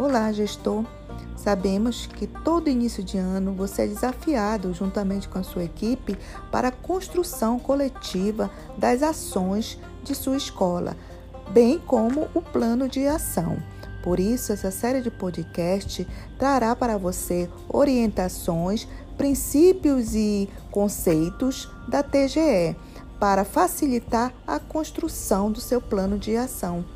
Olá, gestor! Sabemos que todo início de ano você é desafiado, juntamente com a sua equipe, para a construção coletiva das ações de sua escola, bem como o plano de ação. Por isso, essa série de podcast trará para você orientações, princípios e conceitos da TGE para facilitar a construção do seu plano de ação.